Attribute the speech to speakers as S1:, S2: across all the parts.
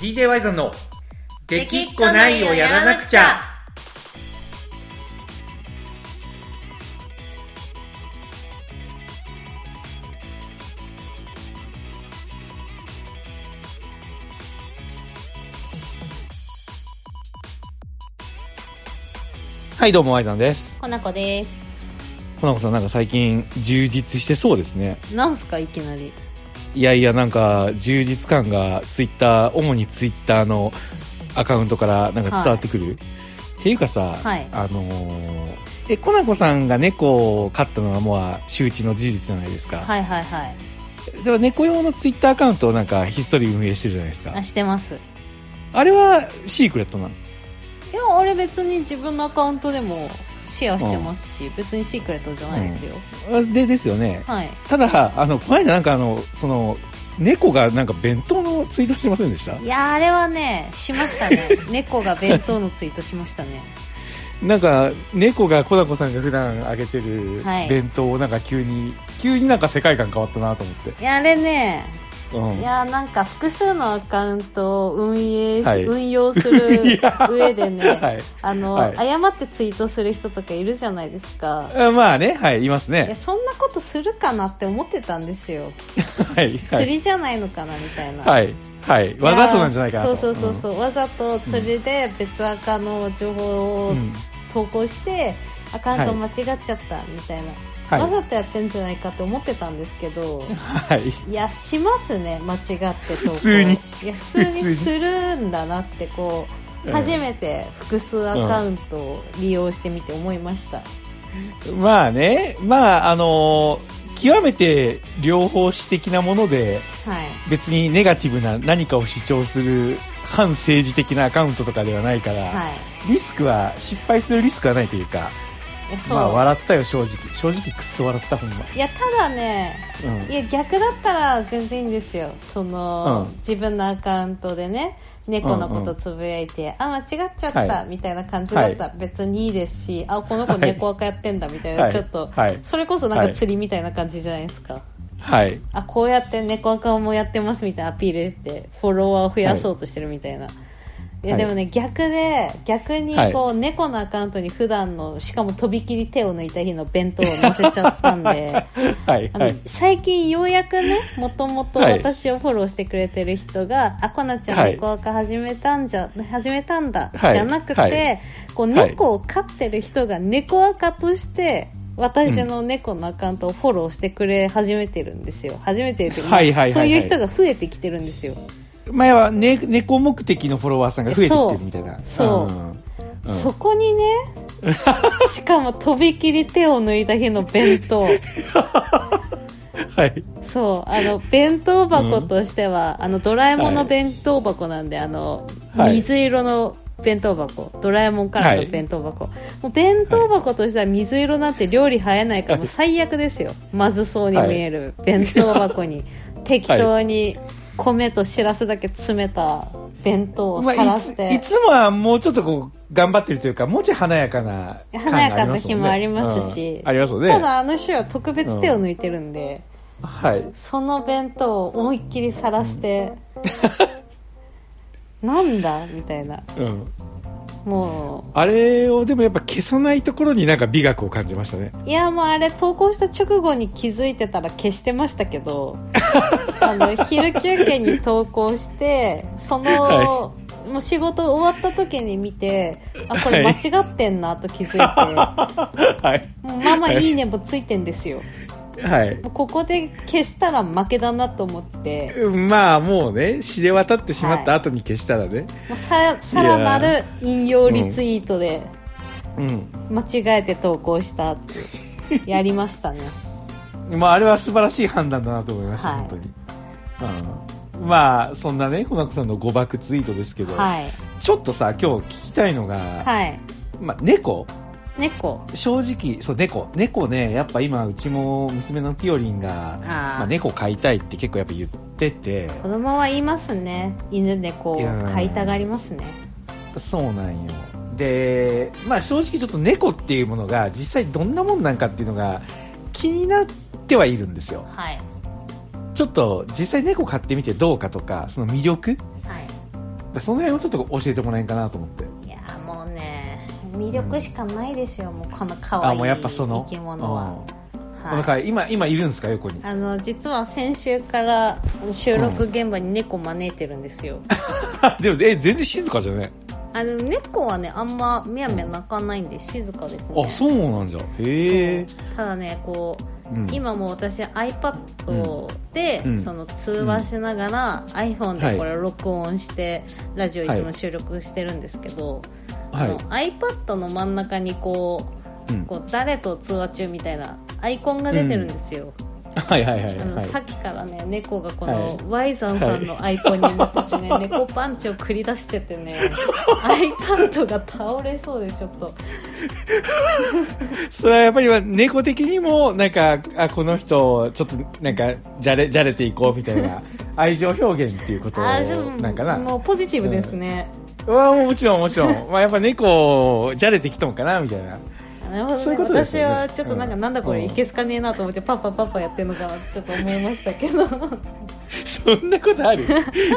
S1: DJ ワイゾンの「できっこないをやらなくちゃ」はいどうもワイゾンです
S2: コナコです。
S1: コナコさんなんか最近充実してそうですね
S2: なんすかいきなり。
S1: いやいやなんか充実感がツイッター主にツイッターのアカウントからなんか伝わってくる、っていうかさ、
S2: はい。
S1: あのーえコナコさんが猫を飼ったのはもう周知の事実じゃないですか、
S2: はいはいはい。
S1: でも猫用のツイッターアカウントをなんかひっそり運営してるじゃないですか。
S2: あ、してます。い
S1: あれはシークレットなの？
S2: や、あれ別に自分のアカウントでもシェアしてますし、別にシークレットじゃないですよ。
S1: あでですよね
S2: はい。
S1: ただあのこの間なんかあのその猫がなんか弁当のツイートしてませんでした？
S2: いや、あれはね、しましたね。猫が弁当のツイートしましたね。
S1: なんか猫がコナコさんが普段あげてる
S2: はい
S1: 弁当をなんか急に、急になんか世界観変わったなと思って、
S2: いや、あれね、
S1: うん、
S2: いや、なんか複数のアカウントを運営、
S1: はい。
S2: 運用す
S1: い
S2: る
S1: や
S2: 上でね、
S1: はい。
S2: あの、
S1: はい。
S2: 誤ってツイートする人とかいるじゃないですか。
S1: あまあねはいいますね。
S2: そんなことするかなって思ってたんですよ。
S1: はいはい。
S2: 釣りじゃないのかなみたいな。
S1: はいはい。わざとなんじゃないかなと
S2: そうそうそうそう、わざと釣りで別アカの情報を
S1: うん。うん。
S2: 投稿して、アカウント間違っちゃったみたいな、
S1: はい。
S2: わざとやってんじゃないかって思ってたんですけど
S1: はい。
S2: いやしますね間違って
S1: 普通に。
S2: いや普通
S1: に
S2: にするんだなってこう、
S1: うん。
S2: 初めて複数アカウントを利用してみて思いました、
S1: まあねまああのー極めて両方視的なもので
S2: はい。
S1: 別にネガティブな何かを主張する反政治的なアカウントとかではないから、
S2: はい。
S1: リスクは失敗するリスクはないというか
S2: いやそう、
S1: まあ笑ったよ正直。正直くっそ笑ったほんま。
S2: いやただね
S1: うん。
S2: いや逆だったら全然いいんですよ。その、
S1: うん。
S2: 自分のアカウントでね猫のことつぶやいて、あ間違っちゃった、
S1: はい。
S2: みたいな感じだったら別にいいですし、あこの子
S1: はい。
S2: 猫アカやってんだみたいな、
S1: はい。
S2: ちょっと、
S1: はい。
S2: それこそなん
S1: はい。
S2: か釣りみたいな感じじゃないですか、
S1: はい。
S2: あこうやって猫アカもやってますみたいなアピールしてフォロワーを増やそうとしてるみたいな、い、や
S1: はい
S2: でもね逆で逆に
S1: はい。
S2: こう、猫のアカウントに普段のしかもとびきり手を抜いた日の弁当を載せちゃったんで
S1: はい
S2: 最近ようやくねもともと
S1: はい。
S2: 私をフォローしてくれてる人が、あこなちゃん
S1: はい。
S2: 猫アカ始めたんじゃ、始めたんだ、
S1: はい。
S2: じゃなくて、
S1: はい。
S2: こう猫を飼ってる人が猫アカとして私の猫のアカウントをフォローしてくれ始めてるんですよ。初めてるというか
S1: はいはいはいはい。
S2: そういう人が増えてきてるんですよ、
S1: 前は、ね、猫目的のフォロワーさんが増えてきてるみたいな。
S2: そう。
S1: うん。うん
S2: そこにねしかもとびきり手を抜いた日の弁当。
S1: はい。
S2: そう、あの、弁当箱としては、あの、ドラえもんの弁当箱なんで、あの、
S1: はい。
S2: 水色の弁当箱、ドラえもんからの弁当箱。もう弁当箱としては水色なんて料理映えないから、もう最悪ですよ。まずそうに見える弁当箱に、適当に米としらすだけ詰めた弁当を
S1: まあ、
S2: さらして、
S1: いついつもはもうちょっとこう頑張ってるというかもうちょい華やかな感が
S2: 華やかな日もありますし、
S1: うん。ありますよね。
S2: ただあの週は特別手を抜いてるんで、
S1: はい。
S2: その弁当を思いっきり晒して、なんだみたいな。
S1: うん。
S2: も
S1: あれをでもやっぱ消さないところになんか美学を感じましたね。
S2: う、いやもうあれ投稿した直後に気づいてたら消してましたけど、あの、昼休憩に投稿して、その、
S1: は
S2: もう仕事終わった時に見て、あ、これ間違ってんなと気づいて、
S1: はい。
S2: もうまあまあいいねもついてんですよ。
S1: はい。
S2: ここで消したら負けだなと思って、
S1: うんまあもうね知れ渡ってしまった後に消したらね、
S2: もうささらなる引用リツイートで
S1: うん。
S2: 間違えて投稿したってやりましたね
S1: まああれは素晴らしい判断だなと思いました、
S2: はい。
S1: 本当に、うん、まあそんなねほなこさんの誤爆ツイートですけど、
S2: はい。
S1: ちょっとさ今日聞きたいのが、
S2: はい。
S1: まあ、猫。
S2: 猫。
S1: 正直そう猫。猫ねやっぱ今うちも娘のピオリンがまあ、猫飼いたいって結構やっぱ言ってて。
S2: 子供は言いますね。犬猫飼いたがりますね。
S1: そうなんよ。でまあ正直ちょっと猫っていうものが実際どんなもんなんかっていうのが気になってはいるんですよ。
S2: はい。
S1: ちょっと実際猫飼ってみてどうかとかその魅力？
S2: はい。
S1: その辺をちょっと教えてもらえんかなと思って。
S2: いやもうね魅力しかないですよ、もうこの可愛い
S1: あもうやっぱその？
S2: 生き物は、
S1: うん。
S2: はい。
S1: この回今今いるんですか横に？
S2: あの実は先週から収録現場に猫招いてるんですよ、
S1: でもえ全然静かじゃね
S2: あの猫はねあんまみやみや鳴かないんで静かですね。
S1: あそうなんじゃ。へえ
S2: ただねこう、
S1: うん。
S2: 今もう私 iPad で、
S1: うん。
S2: その通話しながら、iPhone
S1: はい。
S2: でこれ録音して、ラジオいつも収録してるんですけど、
S1: はい。
S2: iPad の真ん中にこう
S1: うん。
S2: こう誰と通話中みたいなアイコンが出てるんですよ、
S1: はいはいはい
S2: あの
S1: はい
S2: さっきからね猫がこ
S1: は
S2: の Y さんさんのアイコンに向っててね、猫パンチを繰り出しててね iPad が倒れそうでちょっと。
S1: それはやっぱり猫的にもなんかあこの人ちょっとなんかじゃれじゃれていこうみたいな 愛情表現っていうことなんかな。
S2: もうポジティブですね、
S1: わあもちろんもちろん。まあやっぱ猫をじゃれてきたのかなみたいな
S2: なるほど、ね、
S1: そういうことですよね。
S2: 私はちょっとなんかなんだこれ、
S1: うん。
S2: いけすかねえなと思ってパパパパやってんのかちょっと思いましたけど。
S1: そんなことある？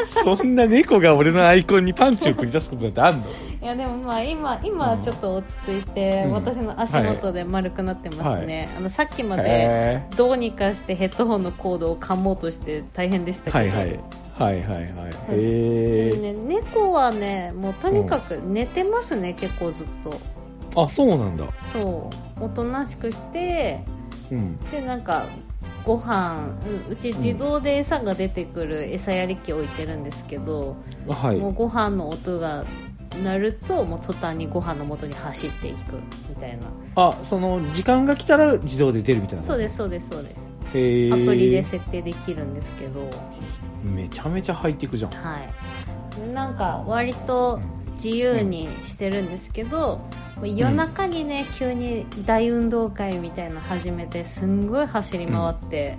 S1: そんな猫が俺のアイコンにパンチを繰り出すことなんてあんの？
S2: いやでもまあ今今ちょっと落ち着いて、
S1: うん。
S2: 私の足元で丸くなってますね、あのさっきまで
S1: へ
S2: どうにかしてヘッドホンのコードを噛もうとして大変でしたけど、
S1: はいはい。はいはいはい。へえ
S2: ね、猫はねもうとにかく寝てますね、結構ずっと
S1: あそうなんだ。
S2: そう。おとなしくして
S1: うん。
S2: でなんかご飯ううち自動で餌が出てくる餌やり機置いてるんですけど、
S1: はい。
S2: もうご飯の音が鳴るともう途端にご飯の元に走っていくみたいな。
S1: あその時間が来たら自動で出るみたいな
S2: そうですすそうですそうです。
S1: へえ
S2: アプリで設定できるんですけど。
S1: めちゃめちゃハイテクじゃん。
S2: はい。なんか割と自由にしてるんですけど、夜中にね急に大運動会みたいなの始めてすんごい走り回って、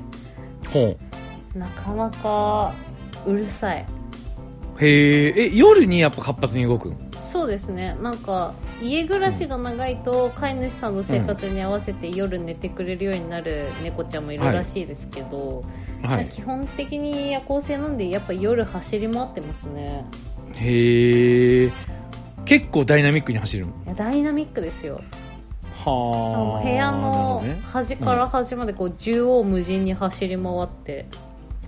S1: ほ
S2: なかなかうるさい。
S1: うへええ夜にやっぱ活発に動くん？
S2: そうですね。なんか家暮らしが長いと飼い主さんの生活に合わせて夜寝てくれるようになる猫ちゃんもいるらしいですけど、
S1: はい。
S2: 基本的に夜行性なんでやっぱ夜走り回ってますね
S1: へえ結構ダイナミックに走るの？
S2: いやダイナミックですよ。
S1: はあ
S2: 部屋の端から端までこう縦横無尽に走り回って。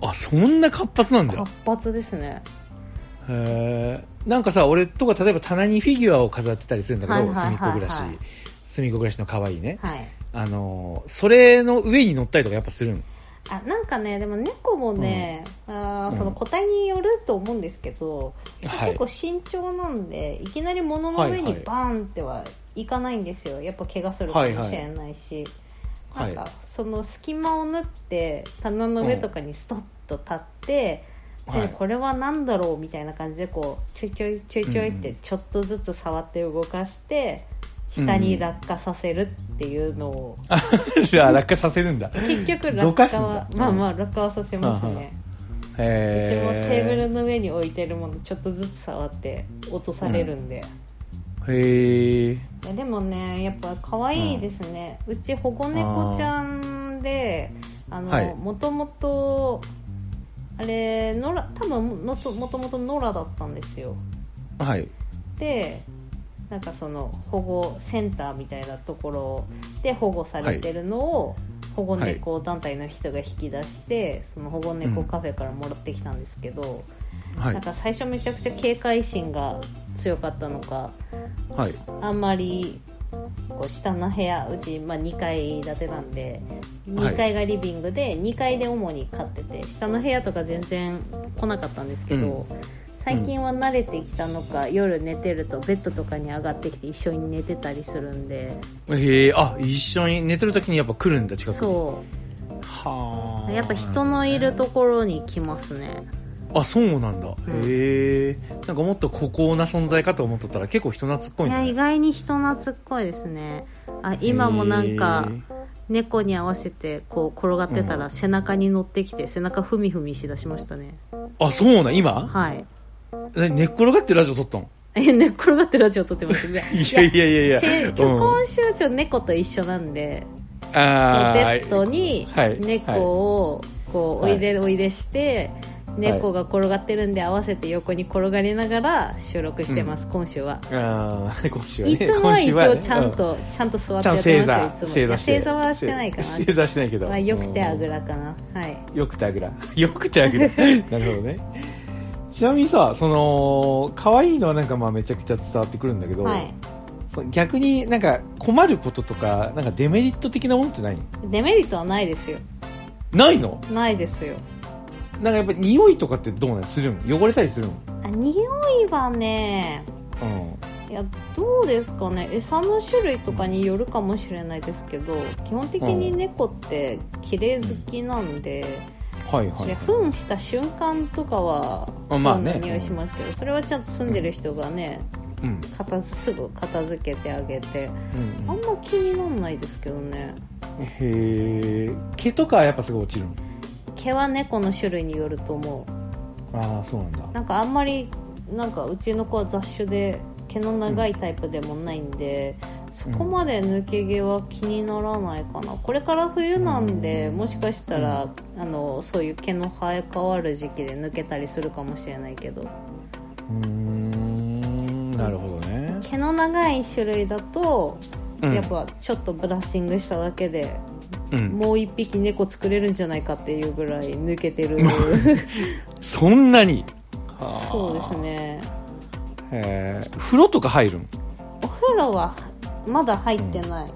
S1: あそんな活発なんだ。
S2: 活発ですね。
S1: へえなんかさ俺とか例えば棚にフィギュアを飾ってたりするんだけど隅っこ暮らし。隅っこ暮らしの可愛いね。
S2: はい。
S1: あのーそれの上に乗ったりとかやっぱするん
S2: あなんかねでも猫もね、
S1: うん。
S2: その個体によると思うんですけど、
S1: はい。
S2: 結構慎重なんでいきなり物の上に
S1: はいはい。
S2: バーンってはいかないんですよ。やっぱ怪我するかもしれないし、
S1: はい。
S2: なんかその隙間を縫って棚の上とかにストッと立って、
S1: はい。
S2: でこれは何だろうみたいな感じでこうちょいちょいちょいちょいってちょっとずつ触って動かして、下に落下させるっていうのを、
S1: あ落下させるんだ。
S2: 結局
S1: ど
S2: 落下はまあまあ落下はさせますね、うちも
S1: へ
S2: テーブルの上に置いてるものちょっとずつ触って落とされるんで、
S1: えへえ
S2: でもねやっぱ可愛いですね、うち保護猫ちゃんであ
S1: はい。
S2: のもともとあれ野良多分のともともと野良だったんですよ。
S1: はい。
S2: でなんかその保護センターみたいなところで保護されてるのを、保護猫団体の人が引き出して、その保護猫カフェからもらってきたんですけど、
S1: はい。
S2: なんか最初めちゃくちゃ警戒心が強かったのか
S1: はい。
S2: あんまりこう下の部屋うち、まあ、2階建てなんで
S1: はい。
S2: 2階がリビングで2階で主に飼ってて下の部屋とか全然来なかったんですけど、最近は慣れてきたのか、夜寝てるとベッドとかに上がってきて一緒に寝てたりするんで。
S1: へえあ一緒に寝てる時にやっぱ来るんだ近くに。
S2: そ
S1: はあ。
S2: うやっぱ人のいるところに来ますね。
S1: あそうなんだ、
S2: ん。
S1: へえ。なんかもっと孤高な存在かと思っとったら結構人懐っこいね、
S2: いや意外に人懐っこいですね。あ今もなんか猫に合わせてこう転がってたら背中に乗ってきて背中ふみふみしだしましたね。
S1: あそうなん今？
S2: はい
S1: え寝っ転がってラジオ撮ったの？
S2: え寝っ転がってラジオ撮ってますね。
S1: いやいやいやいや。
S2: せ
S1: うん。
S2: 虚婚集長猫と一緒なんで、ベッドに
S1: はい。
S2: 猫をこうおいでおいでして、猫が転がってるんで合わせて横に転がりながら収録してます、今週は。
S1: ああ 今週はね。
S2: いつもは一
S1: 今週はね。
S2: 応ちゃんと、ちゃんと座ってやってますよ、いつも。いや
S1: 正座
S2: 正座はしてないか
S1: 正座してないけど。
S2: な。まあ、よくてあぐ
S1: ら
S2: らかな。はい。
S1: よくてあぐら。よくてあぐら。なるほどねちなみにさその可愛いのはなんかまあめちゃくちゃ伝わってくるんだけど、
S2: はい。
S1: その逆になんか困ることとかなんかデメリット的なものってない？
S2: デメリットはないですよ。
S1: ないの？
S2: ないですよ。
S1: なんかやっぱ匂いとかってどうなん？するん？汚れたりするん？
S2: あ匂いはね、
S1: うん
S2: いや、どうですかね。餌の種類とかによるかもしれないですけど、基本的に猫って綺麗好きなんで、
S1: はいはい、
S2: それ糞した瞬間とかは、
S1: あまあね。
S2: どんな匂いしますけど、それはちゃんと住んでる人がね、
S1: うん。
S2: 片付すぐ片付けてあげて、
S1: うん
S2: あんま気にならないですけどね。
S1: へえ毛とかはやっぱすごい落ちるん
S2: 毛は猫の種類によると思う。
S1: ああそうなんだ。
S2: なんかあんまりなんかうちの子は雑種で毛の長いタイプでもないんで、そこまで抜け毛は気にならないかな。これから冬なんで、もしかしたら、あのそういう毛の生え変わる時期で抜けたりするかもしれないけど。
S1: うーんなるほどね、
S2: 毛の長い種類だと、
S1: うん、
S2: やっぱちょっとブラッシングしただけで
S1: うん、
S2: もう一匹猫作れるんじゃないかっていうぐらい抜けてる。
S1: そんなに？はあ
S2: そうですね。
S1: へえ風呂とか入るん
S2: お風呂はまだ入ってない、
S1: う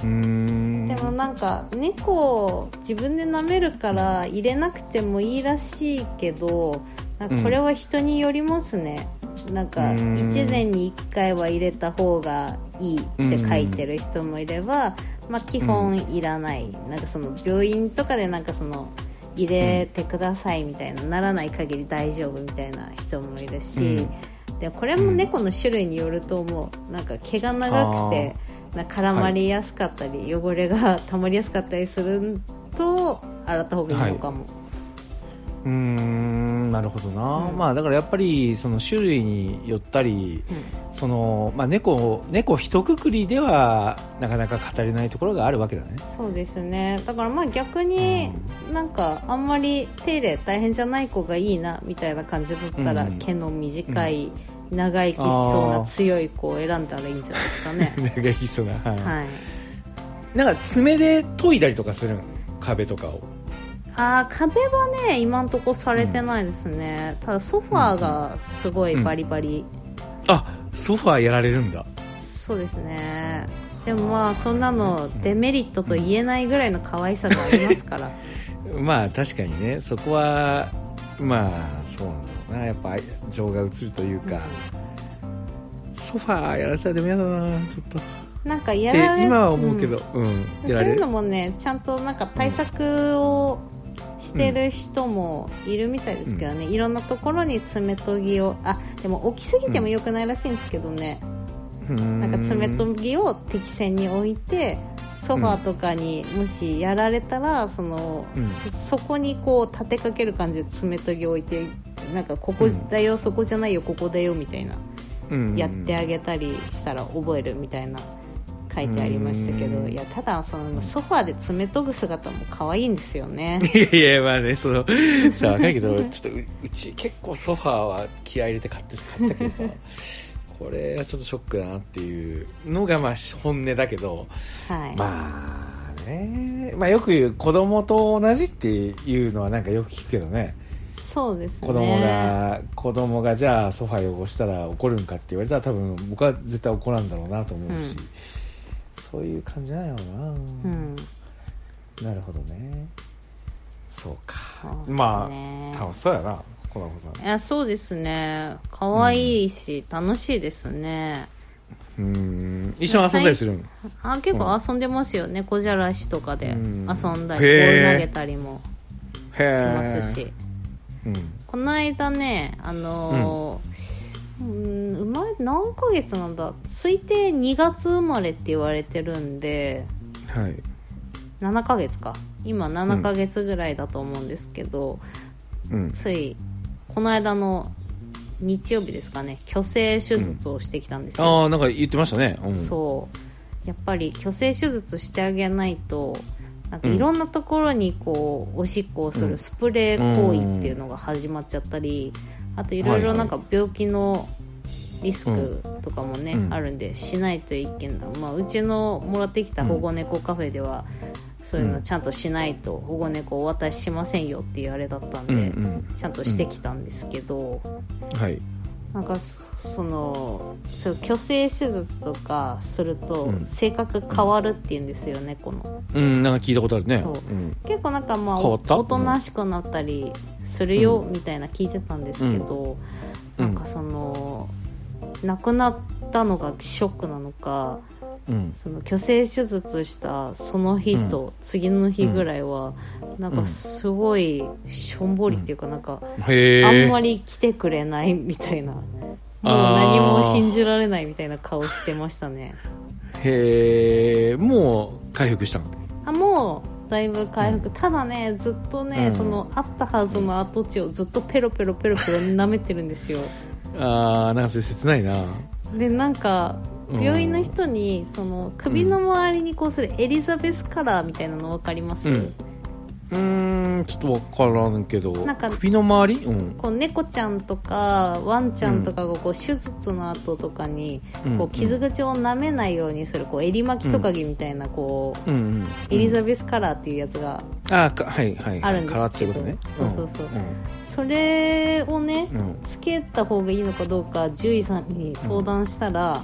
S1: ーん。
S2: でもなんか猫を自分で舐めるから入れなくてもいいらしいけどこれは人によりますね、なんか
S1: うん。
S2: 1年に1回は入れた方がいいって書いてる人もいれば、まあ、基本いらない、なんかその病院とかでなんかその入れてくださいみたいな、ならない限り大丈夫みたいな人もいるし、でこれも猫の種類によると思うなんか毛が長くてな絡まりやすかったり、汚れが溜まりやすかったりすると洗った方がいいのかも、
S1: うーん。なるほどな、
S2: うん。
S1: まあだからやっぱりその種類によったりその、まあ、猫猫一括りではなかなか語れないところがあるわけだね。
S2: そうですね。だからまあ逆になんかあんまり手入れ大変じゃない子がいいなみたいな感じだったら、
S1: うん。
S2: 毛の短い、長生きしそうな強い子を選んだらいいんじゃないですかね。
S1: 長いそうな、はい。
S2: はい。
S1: なんか爪で研いだりとかするん壁とかを
S2: あー壁はね今んとこされてないですね、ただソファーがすごいバリバリ、
S1: あソファーやられるんだ。
S2: そうですね。でもまあそんなのデメリットと言えないぐらいの可愛さがありますから。
S1: まあ確かにね。そこはまあそうなんだろうな。やっぱ情が映るというか、ソファーやられたらでも嫌だなちょっと。
S2: なんかやられ
S1: 今は思うけど。
S2: うん。
S1: うん、
S2: そういうのもねちゃんとなんか対策をしてる人もいるみたいですけどね、いろんなところに爪研ぎをあでも置きすぎても良くないらしいんですけどね、
S1: な
S2: なんか爪研ぎを適線に置いてソファーとかにもしやられたら、その
S1: うん。
S2: そそこにこう立てかける感じで爪研ぎ置いてなんかここだよ、そこじゃないよここだよみたいな。やってあげたりしたら覚えるみたいな書いてありましたけど、
S1: うん。
S2: いやただそのソファーで爪研ぐ姿も可愛いんですよね。
S1: いやいやまあねそのさわかるけどちょっとううち結構ソファーは気合い入れて買って買ったけどさ これはちょっとショックだなっていうのがまあ本音だけど
S2: はい、
S1: まあねまあよく言う子供と同じっていうのはなんかよく聞くけどね。
S2: そうですね。
S1: 子供が子供がじゃあソファー汚したら怒るんかって言われたら多分僕は絶対怒らんだろうなと思うし、
S2: うん
S1: そういう感じなんやろうな、
S2: うん。
S1: なるほどね。そうか。まあ楽しそうやなコナコさん。
S2: いやそうですね。可愛いし、楽しいですね。
S1: うん。一緒に遊んだりするん？
S2: あ結構遊んでますよね、小じゃらしとかで遊
S1: うん。
S2: んだりボ
S1: へー。
S2: ール投げたりもしますし。
S1: うん。
S2: この間ねあのーうん何ヶ月なんだ？推定2月生まれって言われてるんで。
S1: はい。
S2: 7ヶ月か。今7ヶ月ぐらいだと思うんですけど、
S1: うん。
S2: ついこの間の日曜日ですかね。虚勢手術をしてきたんですよ、
S1: ああなんか言ってましたね、うん、
S2: そう。やっぱり虚勢手術してあげないとなんかいろんなところにこうおしっこをするスプレー行為っていうのが始まっちゃったり、あといろいろなんか病気のリスクとかもね、
S1: うん。
S2: あるんでしないといけない、まあ、うちのもらってきた保護猫カフェでは、そういうのちゃんとしないと保護猫お渡ししませんよっていうあれだったんで、
S1: うんうん。
S2: ちゃんとしてきたんですけど、
S1: はい。
S2: なんかそそのそう虚勢手術とかすると
S1: うん。
S2: 性格変わるっていうんですよね、この。
S1: うんなんか聞いたことあるね。
S2: 結構なんかまあおとなしくなったりするよみたいな聞いてたんですけど、
S1: うん。
S2: なんかその亡くなったのがショックなのか
S1: うん。
S2: その虚勢手術したその日と次の日ぐらいは、なんかすごいしょんぼりっていうかなんか、あんまり来てくれないみたいな。もう何も信じられないみたいな顔してましたね。
S1: へえもう回復したの？
S2: あもうだいぶ回復、ただねずっとね、
S1: うん。
S2: そのあったはずの跡地をずっとペロペロペロペロ舐めてるんですよ
S1: あーなんかそれ切ないな。
S2: でなんか
S1: うん。
S2: 病院の人にその首の周りにこうするエリザベスカラーみたいなの分かります、
S1: うん。うーんちょっと分からんけど。
S2: なんか
S1: 首の周り？うん。
S2: こう猫ちゃんとかワンちゃんとかがこう手術の後とかに
S1: うん。
S2: こう傷口を舐めないようにするこう襟巻きトカゲみたいなこう
S1: うん。うん。
S2: エリザベスカラーっていうやつが
S1: あーかはいはい
S2: あるんですけど。
S1: ね。
S2: そうそうそう。んそれをね
S1: うんうん
S2: つけた方がいいのかどうか獣医さんに相談したら、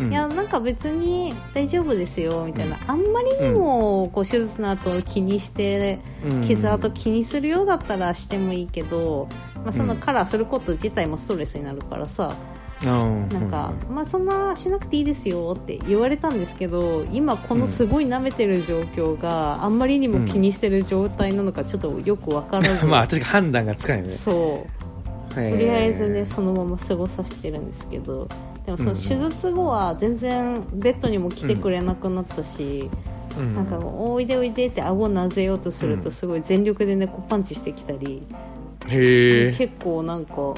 S1: うん。
S2: いやなんか別に大丈夫ですよみたいな、あんまりにもこう手術の後気にして
S1: うん。
S2: 傷跡気にするようだったらしてもいいけど、まあ、その
S1: うん。
S2: カラーすること自体もストレスになるからさ、
S1: うん
S2: なんか、まあ、そんなしなくていいですよって言われたんですけど今このすごい舐めてる状況があんまりにも気にしてる状態なのかちょっとよくわからず、
S1: まあ確か判断がつかないよね。
S2: そう。
S1: と
S2: とりあえずねそのまま過ごさせてるんですけど。でもその
S1: うん
S2: 手術後は全然ベッドにも来てくれなくなったし、
S1: うん
S2: なんかおいでおいでって顎なぜようとする
S1: うん。
S2: とすごい全力で猫パンチしてきたり、結構なんか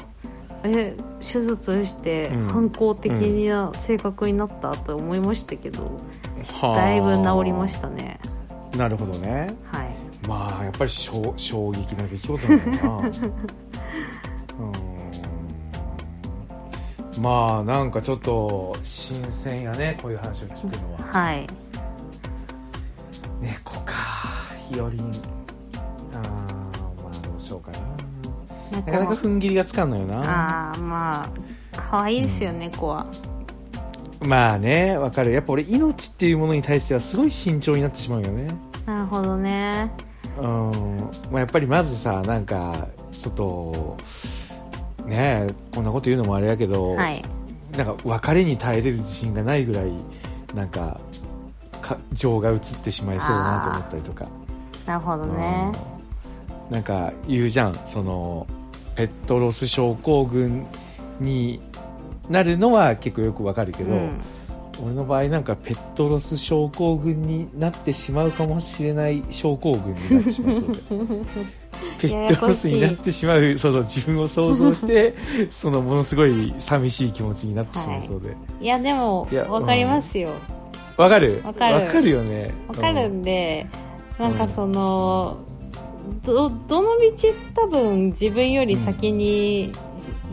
S2: え手術して
S1: うん。
S2: 反抗的な性格になったと思いましたけど、
S1: はあ。
S2: だいぶ治りましたね。
S1: なるほどね。
S2: はい。
S1: まあやっぱり衝衝撃な出来事なんだな。うん。まあなんかちょっと新鮮やねこういう話を聞くのは。
S2: はい。
S1: 猫かひよりん。あーまあどうしようかななかなか。踏ん切りがつかんのよな。
S2: ああまあ可愛いですよ、猫は。
S1: まあねわかる。やっぱ俺命っていうものに対してはすごい慎重になってしまうよね。
S2: なるほどね。
S1: うん。まあ、やっぱりまずさなんかちょっとねえこんなこと言うのもあれやけど、
S2: はい。
S1: なんか別れに耐えれる自信がないぐらいなんかか情が移ってしまいそうだなと思ったりとか、
S2: なるほどね。
S1: うん。なんか言うじゃんそのペットロス症候群になるのは結構よくわかるけど、
S2: うん。
S1: 俺の場合なんかペットロス症候群になってしまうかもしれない症候群になってしまいそうで。ペットロスになってしまうそうそう自分を想像して そのものすごい寂しい気持ちになってしまいそうで。
S2: いやでもわかりますよ。
S1: わ、かる。
S2: わかる。
S1: よね。
S2: わかるんで、なんかそのどどの道多分自分より先に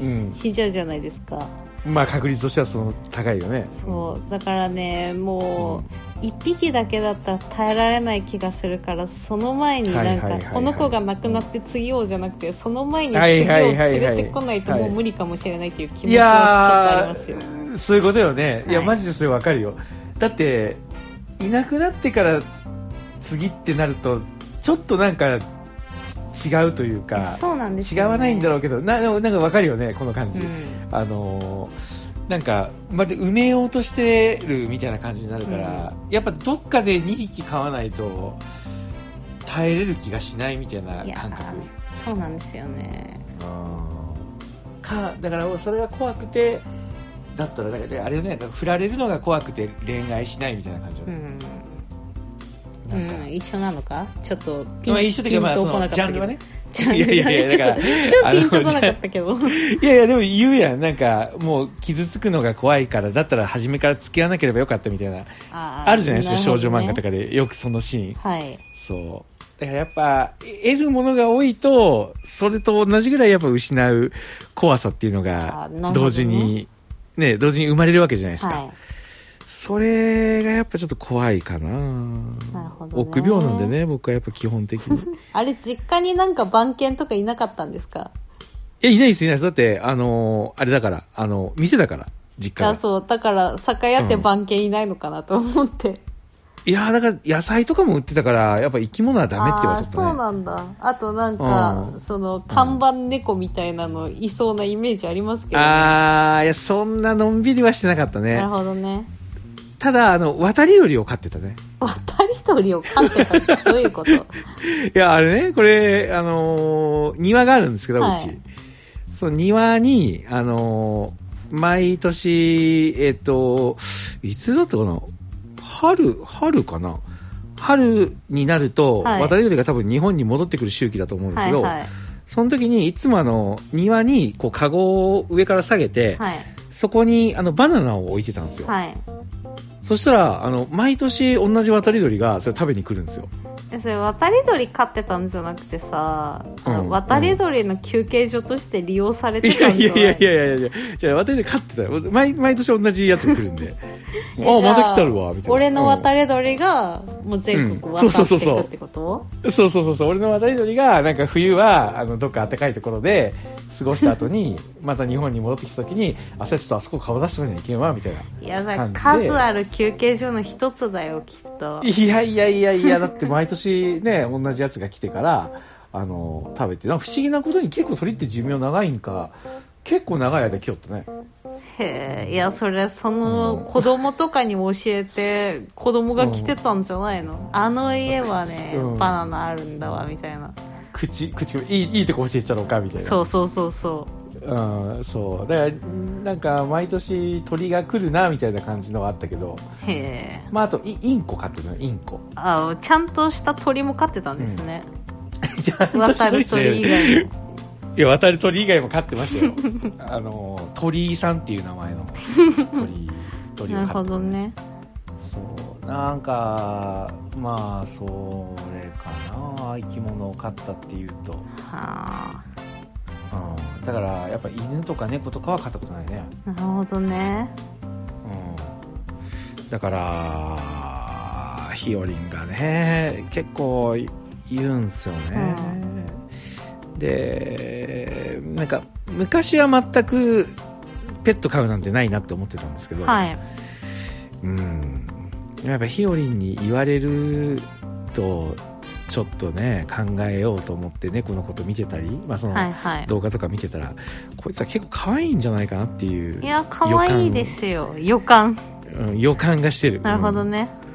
S1: うん。
S2: 死んじゃうじゃないですか、
S1: まあ確率としてはその高いよね。
S2: そう。だからねもう一匹だけだったら耐えられない気がするからその前になんか
S1: はいはいはいはい。
S2: この子が亡くなって次をじゃなくてその前に
S1: はい
S2: 次を
S1: はいはいはい
S2: 連れてこないともう無理かもしれないっていう気持
S1: い
S2: ちは
S1: や
S2: ちょっとありますよ。
S1: ーそういうことよね、い、や
S2: はい。
S1: マジでそれわかるよ。だっていなくなってから次ってなるとちょっとなんかち違うというか
S2: そうなんですね、
S1: わないんだろうけどななんかわかるよねこの感じ、
S2: うん。
S1: あのーなんかまるで埋めようとしてるみたいな感じになるから、やっぱどっかで2匹飼わないと耐えれる気がしないみたいな感覚。
S2: そうなんですよね。
S1: うんかだからそれが怖くてだったらだからあれよね振られるのが怖くて恋愛しないみたいな感じよね、
S2: うん、うん、一緒なのか？ちょっとピン,、
S1: まあ、一緒っていうかまあジャンルはね いやいやいや
S2: ちょっと
S1: だから
S2: ちょっとピンとこなかったけど
S1: いやいや、でも言うやん。なんか、もう傷つくのが怖いから、だったら初めから付き合わなければよかったみたいな、
S2: あ
S1: あるじゃないですか、少女漫画と
S2: か
S1: かで。よくそのシーン。
S2: はい
S1: そう。だからやっぱ、得るものが多いと、それと同じぐらいやっぱ失う怖さっていうのが同時に、ね、同時に生まれるわけじゃないですか。
S2: はい
S1: それがやっぱちょっと怖いかな
S2: なるほどね。
S1: 臆病なんでね、僕はやっぱ基本的に。
S2: あれ実家になんか番犬とかいなかったんですか？
S1: え、いないです、いないです。だって、あのーあれだから、あの、店だから、実家
S2: そう。だから酒屋って番犬いないのかなと思って、
S1: いやーだから野菜とかも売ってたから、やっぱ生き物はダメって言わ
S2: ああ
S1: れちゃったね。
S2: そうなんだ。あとなんか、
S1: うん。
S2: その看板猫みたいなのいそうなイメージありますけど、ね、
S1: あー、いや、そんなのんびりはしてなかったね。
S2: なる。ほどね
S1: ただ、あの、渡り鳥を飼ってたね。
S2: 渡り鳥を飼ってたってどういうこと？
S1: いや、あれね、これ、あのー庭があるんですけど、
S2: はい。う
S1: ち。その庭に、あのー毎年、えっ、と、いつだったかな？春、春かな？春になると、
S2: はい。
S1: 渡り鳥が多分日本に戻ってくる周期だと思うんですけど、
S2: はいはい。
S1: その時にいつもあの、庭に、こう、カゴを上から下げて、
S2: はい。
S1: そこに、あの、バナナを置いてたんですよ。
S2: はい
S1: そしたら、あの、毎年同じ渡り鳥がそれ食べに来るんですよ。
S2: えそれ渡り鳥飼ってたんじゃなくてさ、
S1: うん
S2: 渡り鳥の休憩所として利用されてたんじゃない？
S1: いやいやいやいやいやじゃあ渡り鳥飼ってたよ。毎、毎年同じやつが来るんで。あ、また来たるわ、みたいな。
S2: 俺の渡
S1: り、
S2: り鳥がもう全国
S1: うん
S2: 渡
S1: そうそうそうそう
S2: っていくってこと、
S1: そうそうそうそう。俺の渡り鳥が、なんか冬は、あの、どっか暖かいところで過ごした後に、また日本に戻ってきた時に、あ、それちょっとあそこ顔出してかなきゃいけんわ、みたいな。
S2: いや数ある休憩所の一つだよきっと
S1: いやいやいやいや、だって毎年ね、同じやつが来てから、あの、食べて、なんか不思議なことに結構鳥って寿命長いんか、結構長い間来よったね。
S2: へえいやそれその子供とかに教えて子供が来てたんじゃないの、あの家はね、
S1: うん。
S2: バナナあるんだわみたいな。
S1: 口、口、いい、いいとこ教えちゃろうか、みたいな。
S2: そうそうそうそ
S1: うん、そう。だから、なんか、毎年鳥が来るな、みたいな感じのがあったけど、
S2: うへえ
S1: まあ、あと、イインコ飼ってるの、インコ。
S2: あちゃんとした鳥も飼ってたんですね、
S1: ちゃんと
S2: 渡る鳥以外も
S1: いや、渡る鳥以外も飼ってましたよ。あの、鳥居さんっていう名前の鳥、鳥を
S2: なるほどね
S1: そう。なんか、まあ、それかな、生き物を飼ったっていうと。
S2: は
S1: うん。だから、やっぱ犬とか猫とかは飼ったことないね。
S2: あなるほどね
S1: うん。だから、ひよりんがね、結構言うんすよね。で、なんか、昔は全くペット飼うなんてないなって思ってたんですけど、
S2: はい
S1: うん。やっぱひよりんに言われると、ちょっとね、考えようと思って猫のこと見てたり、まあその、
S2: はいはい
S1: 動画とか見てたら、こいつは結構可愛いんじゃないかなっていう
S2: いや可愛いですよ予感
S1: うん予感がしてる。
S2: なるほどね、
S1: うん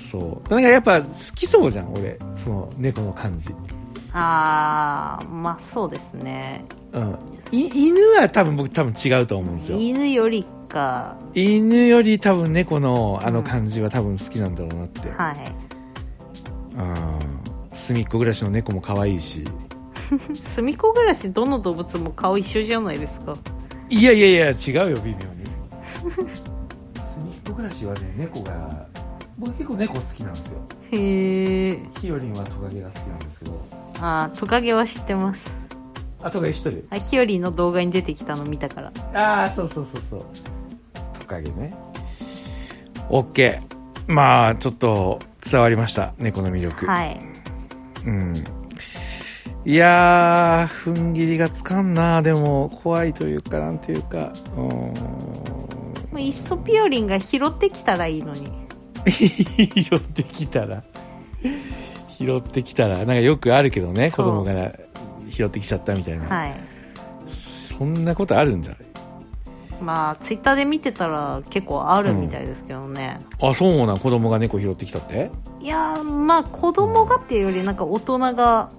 S1: そう。なんかやっぱ好きそうじゃん、俺。その猫の感じ。
S2: ああまあそうですね
S1: うん。い犬は多分僕多分違うと思うんですよ。
S2: 犬よりか
S1: 犬より多分猫のあ
S2: うん
S1: の感じは多分好きなんだろうなって。
S2: はい
S1: うん。隅っこ暮らしの猫も可愛いし。
S2: 隅っこ暮らしどの動物も顔一緒じゃないですか
S1: いやいやいや、違うよ、微妙に。隅っこ暮らしはね、猫が、僕結構猫好きなんですよ。
S2: へえ
S1: ひよりんはトカゲが好きなんですけど。
S2: あートカゲは知ってます
S1: あ、トカゲ知ってる？
S2: あヒヨリの動画に出てきたの見たから
S1: ああ、そうそうそうそう。トカゲね。オッケー。まあ、ちょっと伝わりました。猫の魅力。
S2: はい
S1: うん。いやー、踏ん切りがつかんなでも、怖いというか、なんていうか。うーん。
S2: もういっそピオリンが拾ってきたらいいのに
S1: 拾ってきたら。拾ってきたら。なんかよくあるけどね、子供が拾ってきちゃったみたいな。
S2: はい
S1: そんなことあるんじゃ
S2: まあツイッターで見てたら結構あるみたいですけどね、
S1: あ、そうなん、子供が猫拾ってきたって？
S2: いやーまあ子供がっていうよりなんか大人が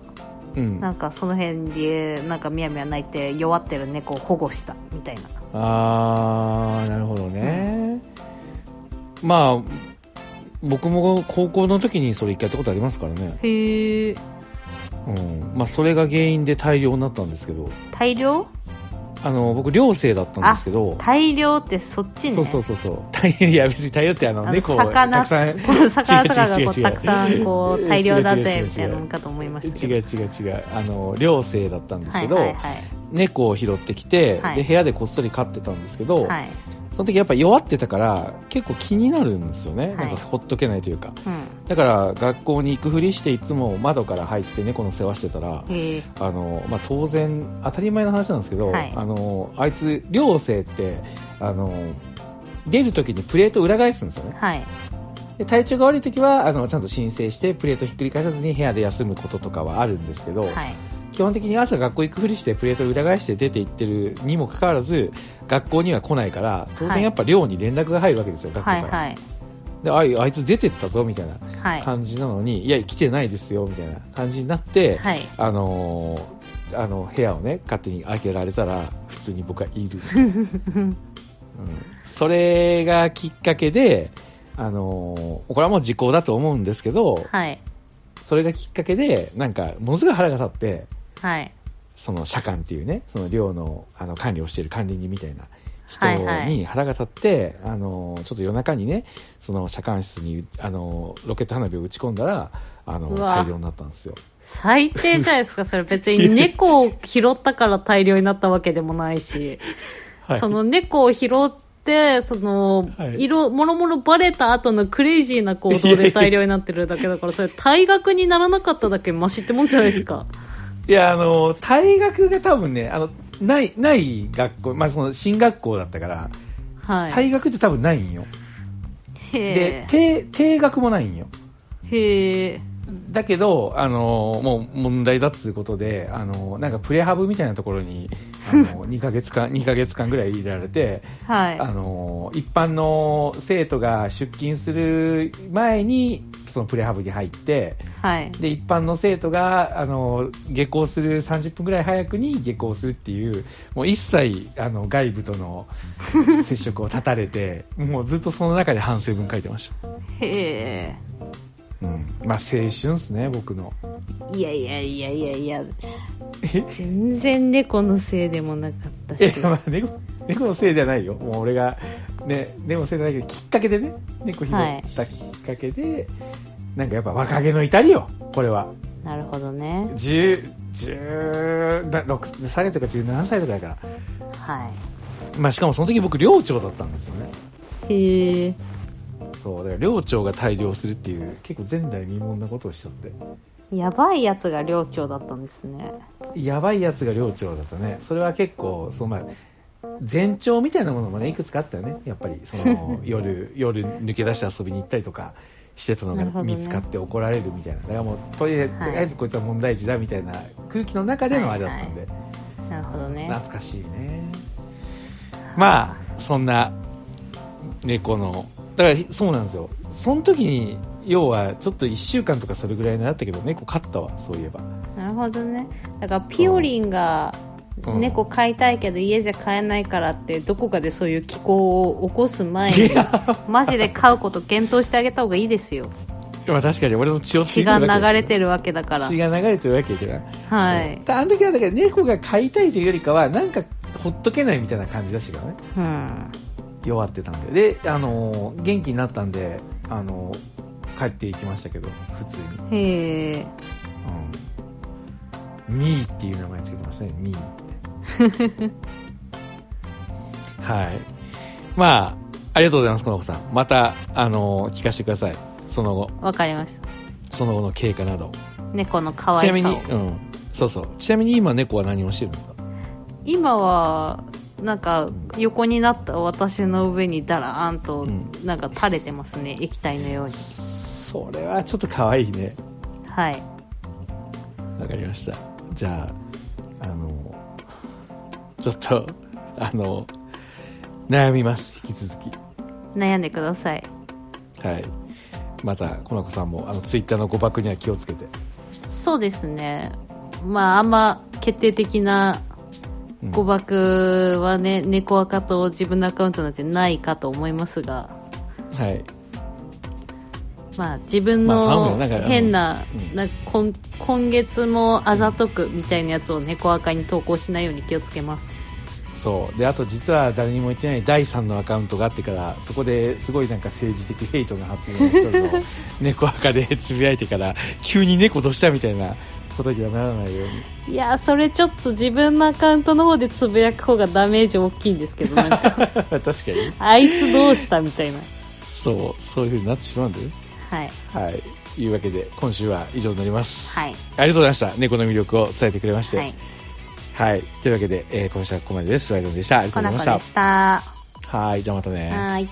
S1: うん。
S2: なんかその辺でなんかみやみや泣いて弱ってる猫を保護したみたいな。
S1: あー、なるほどね。まあ、僕も高校の時にそれ一回やったことありますからね。
S2: へえ
S1: うん。まあ、それが原因で大量になったんですけど。
S2: 大量？
S1: あの僕寮生だったんですけど。
S2: 大量ってそっちね。
S1: そうそうそうそう。大 いや別に大量ってあの
S2: あの
S1: ねこたくさん。
S2: 魚とかがこ
S1: 違う違う違う違う。
S2: うたくさんこう大量だぜ
S1: 違う違う違う違う
S2: みたいなのかと思いましたけ
S1: 違う違う違うあの寮生だったんですけど、猫を拾ってきて、
S2: はい。
S1: で部屋でこっそり飼ってたんですけど、その時やっぱ弱ってたから結構気になるんですよね、
S2: はい。
S1: なんかほっとけないというか。
S2: うん
S1: だから学校に行くふりしていつも窓から入って猫の世話してたらあの、まあ、当然当たり前の話なんですけど、
S2: はい。
S1: あのあいつ寮生ってあの出る時にプレート裏返すんですよね。
S2: はい。
S1: で体調が悪い時はあのちゃんと申請してプレートひっくり返さずに部屋で休むこととかはあるんですけど、
S2: はい。
S1: 基本的に朝学校行くふりしてプレート裏返して出て行ってるにもかかわらず学校には来ないから当然やっぱ寮に連絡が入るわけですよ、学校から、
S2: はいはい
S1: であいあいつ出てったぞみたいな
S2: はい。
S1: 感じなのに、い、や来てないですよみたいな感じになって、
S2: はい。
S1: あのーあの部屋をね勝手に開けられたら普通に僕はいる、うん、それがきっかけであのーこれはもう時効だと思うんですけど
S2: はい。
S1: それがきっかけでなんかものすごい腹が立って
S2: はい。
S1: その社官っていうねその寮のあの管理をしている管理人みたいな人
S2: はいはい。
S1: に腹が立って、あのちょっと夜中にねその社官室にあのロケット花火を打ち込んだらあの大量になったんですよ。
S2: 最低じゃないですかそれ。別に猫を拾ったから大量になったわけでもないし、
S1: はい。
S2: その猫を拾ってその、
S1: はい。
S2: 色もろもろバレた後のクレイジーな行動で大量になってるだけだからそれ退学にならなかっただけマシってもんじゃないですか。
S1: いやあの退学が多分ねあのないない学校まあその進学校だったから
S2: はい。
S1: 退学って多分ないんよ、
S2: へ
S1: で
S2: え
S1: 定定額もないんよ。
S2: へえ
S1: だけど、あのもう問題だっつうことで、あのなんかプレハブみたいなところに、あの 2ヶ月間、2ヶ月間ぐらい入れられて、
S2: はい。
S1: あの一般の生徒が出勤する前に、そのプレハブに入って、
S2: はい。
S1: で、一般の生徒が、あの下校する30分ぐらい早くに下校するっていう、もう一切、あの、外部との接触を断たれて、もうずっとその中で反省文書いてました。
S2: へ
S1: うん。まあ、青春っすね、僕の。
S2: えいやいやいやいやいや
S1: え？
S2: 全然猫のせいでもなかったし
S1: まあ、猫、猫のせいではないよ。もう俺が、ね、猫のせいじゃないけど、きっかけでね、猫拾ったきっかけで、なんかやっぱ若気の至りよ、これは。
S2: なるほどね
S1: 10、10、な6歳とか17歳とかだから。
S2: は
S1: まあしかもその時僕寮長だったんですよね。
S2: いへえ
S1: そう、だから寮長が大量するっていう、結構前代未聞なことをしちゃって。
S2: やばいやつが寮長だったんですね
S1: やばいやつが寮長だったね。それは結構、そのまあ、前兆みたいなものもね、いくつかあったよね。やっぱり、その、夜、夜抜け出して遊びに行ったりとかしてたのが見つかって怒られるみたいな。だからもう、とりあえず、
S2: はい
S1: とりあえずこいつは問題児だみたいな空気の中でのあれだったんで、
S2: なるほどね
S1: 懐かしいね。まあ、そんな、猫の、だからそうなんですよ。その時に、要は、ちょっと1週間とかそれぐらいになったけど、猫飼ったわ、そういえば。
S2: なるほどね。だからピオリンが
S1: うん。
S2: 猫飼いたいけど家じゃ飼えないからってどこかでそういう気候を起こす前にマジで飼うこと検討してあげた方がいいですよ。
S1: まあ確かに俺の血を
S2: 血が流れ
S1: る
S2: てるわけだから。
S1: 血が流れてるわけやけどな
S2: はい。
S1: そう。あの時はだから猫が飼いたいというよりかはなんかほっとけないみたいな感じだしたからね。
S2: うん
S1: 弱ってたんで。であのー元気になったんであのー帰っていきましたけど普通に、
S2: へえ。
S1: うん、ミーっていう名前つけてましたね。ミーって。はい。まあありがとうございますこの子さん。またあのー聞かせてください。その後。
S2: わかりました。
S1: その後の経過など。
S2: 猫の可愛さを
S1: ちなみに、うん、そうそう。ちなみに今猫は何をしてるんですか？
S2: 今はなんか横になった私の上にダラーンと
S1: うん。
S2: なんか垂れてますね液体のように。
S1: それはちょっと可愛いね。
S2: はい。
S1: わかりました。じゃああのちょっとあの悩みます引き続き。
S2: 悩んでください。
S1: はい。またこの子さんもあのツイッターの誤爆には気をつけて。
S2: そうですね。まああんま決定的な
S1: うん
S2: 誤爆はね、猫アカと自分のアカウントなんてないかと思いますが。
S1: はい。
S2: まあ自分の変な,、
S1: うん。
S2: な今今月もあざとくみたいなやつを猫赤に投稿しないように気をつけます。
S1: そう。であと実は誰にも言ってない第3のアカウントがあってからそこですごいなんか政治的ヘイトな発言をしとるのを 猫赤でつぶやいてから急に猫どうしたみたいなことにはならないように。
S2: いやそれちょっと自分のアカウントの方でつぶやく方がダメージ大きいんですけどなんか。
S1: 確かに。
S2: あいつどうしたみたいな。
S1: そうそういうふうになってしまうんだよ
S2: はい。
S1: はい。いうわけで今週は以上になります、
S2: はい。
S1: ありがとうございました。猫の魅力を伝えてくれまして。
S2: はい。
S1: はい、というわけで、えー今週はここまでです。ワイドンでした。ありがとうございま
S2: した。
S1: はい。じゃあまたね。
S2: はい